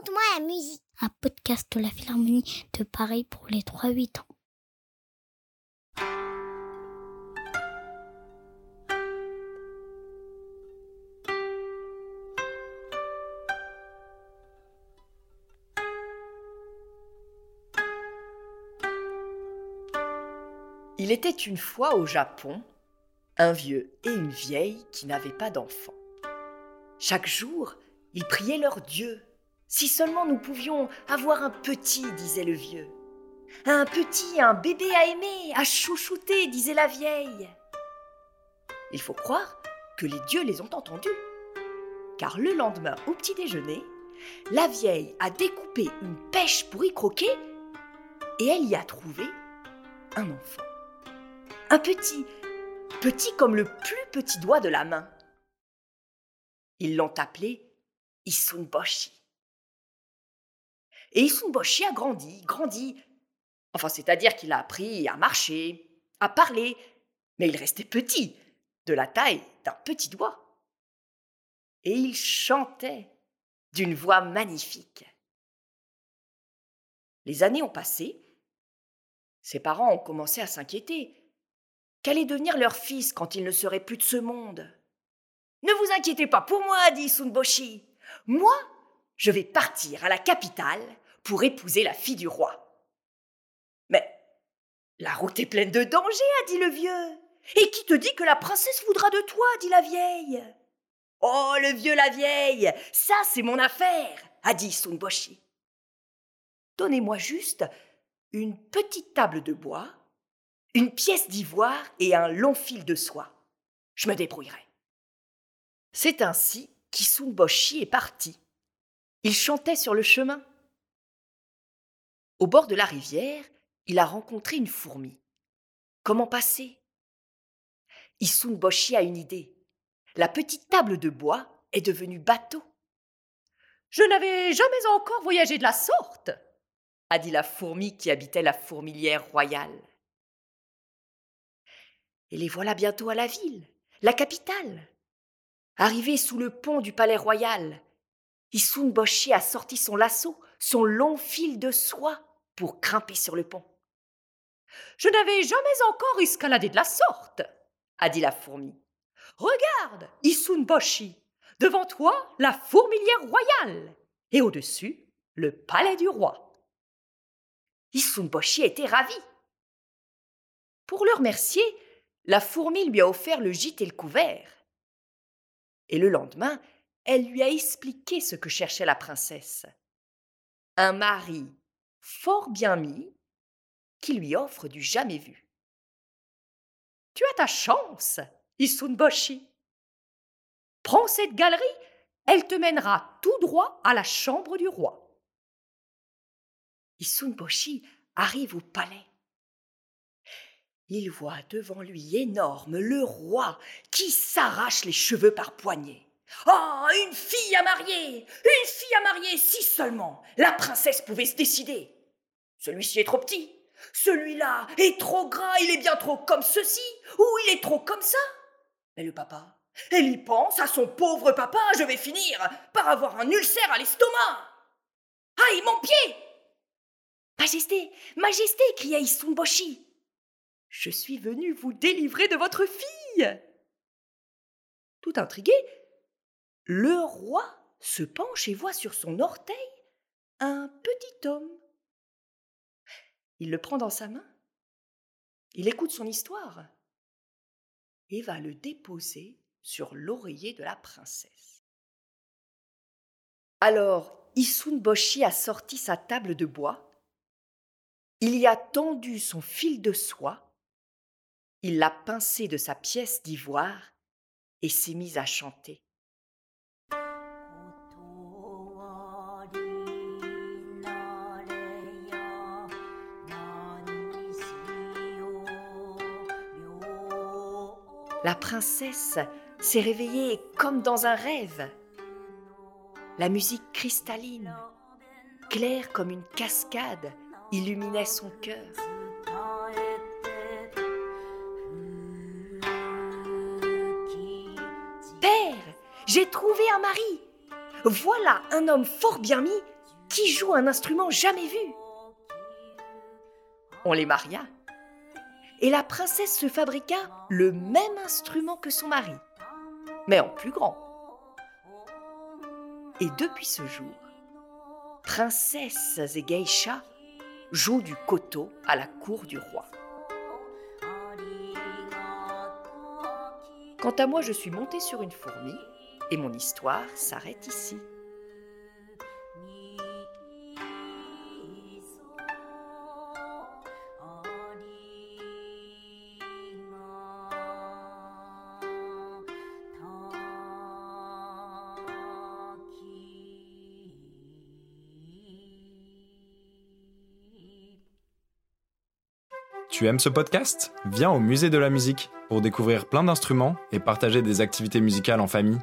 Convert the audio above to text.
Raconte-moi la musique. Un podcast de la Philharmonie de Paris pour les 3-8 ans. Il était une fois au Japon un vieux et une vieille qui n'avaient pas d'enfants. Chaque jour, ils priaient leur Dieu. Si seulement nous pouvions avoir un petit, disait le vieux. Un petit, un bébé à aimer, à chouchouter, disait la vieille. Il faut croire que les dieux les ont entendus. Car le lendemain, au petit déjeuner, la vieille a découpé une pêche pour y croquer et elle y a trouvé un enfant. Un petit, petit comme le plus petit doigt de la main. Ils l'ont appelé Isunboshi. Et Isunboshi a grandi, grandi. Enfin, c'est-à-dire qu'il a appris à marcher, à parler, mais il restait petit, de la taille d'un petit doigt. Et il chantait d'une voix magnifique. Les années ont passé. Ses parents ont commencé à s'inquiéter. Qu'allait devenir leur fils quand il ne serait plus de ce monde? Ne vous inquiétez pas pour moi, dit Sunboshi. Moi, je vais partir à la capitale pour épouser la fille du roi. Mais la route est pleine de dangers, a dit le vieux. Et qui te dit que la princesse voudra de toi dit la vieille. Oh, le vieux, la vieille, ça c'est mon affaire, a dit Sunboshi. Donnez-moi juste une petite table de bois une pièce d'ivoire et un long fil de soie. Je me débrouillerai. C'est ainsi qu'Isunboshi est parti. Il chantait sur le chemin. Au bord de la rivière, il a rencontré une fourmi. Comment passer? Isunboshi a une idée. La petite table de bois est devenue bateau. Je n'avais jamais encore voyagé de la sorte, a dit la fourmi qui habitait la fourmilière royale. Et les voilà bientôt à la ville, la capitale. Arrivé sous le pont du palais royal, Issun Boshi a sorti son lasso, son long fil de soie, pour grimper sur le pont. Je n'avais jamais encore escaladé de la sorte, a dit la fourmi. Regarde, Issun Boshi, devant toi la fourmilière royale, et au-dessus le palais du roi. Issun Boshi était ravi. Pour le remercier, la fourmi lui a offert le gîte et le couvert. Et le lendemain, elle lui a expliqué ce que cherchait la princesse. Un mari fort bien mis qui lui offre du jamais vu. Tu as ta chance, Isunboshi. Prends cette galerie, elle te mènera tout droit à la chambre du roi. Isunboshi arrive au palais il voit devant lui énorme le roi qui s'arrache les cheveux par poignées. Oh, une fille à marier Une fille à marier, si seulement la princesse pouvait se décider. Celui-ci est trop petit, celui-là est trop gras, il est bien trop comme ceci, ou il est trop comme ça. Mais le papa, elle y pense à son pauvre papa, je vais finir par avoir un ulcère à l'estomac. Aïe, mon pied Majesté, majesté, cria Isumboshi. Je suis venu vous délivrer de votre fille. Tout intrigué, le roi se penche et voit sur son orteil un petit homme. Il le prend dans sa main, il écoute son histoire et va le déposer sur l'oreiller de la princesse. Alors Isun Boshi a sorti sa table de bois, il y a tendu son fil de soie, il l'a pincé de sa pièce d'ivoire et s'est mis à chanter. La princesse s'est réveillée comme dans un rêve. La musique cristalline, claire comme une cascade, illuminait son cœur. J'ai trouvé un mari. Voilà un homme fort bien mis qui joue un instrument jamais vu. On les maria, et la princesse se fabriqua le même instrument que son mari, mais en plus grand. Et depuis ce jour, princesses et geishas jouent du koto à la cour du roi. Quant à moi, je suis montée sur une fourmi et mon histoire s'arrête ici. Tu aimes ce podcast? Viens au musée de la musique pour découvrir plein d'instruments et partager des activités musicales en famille.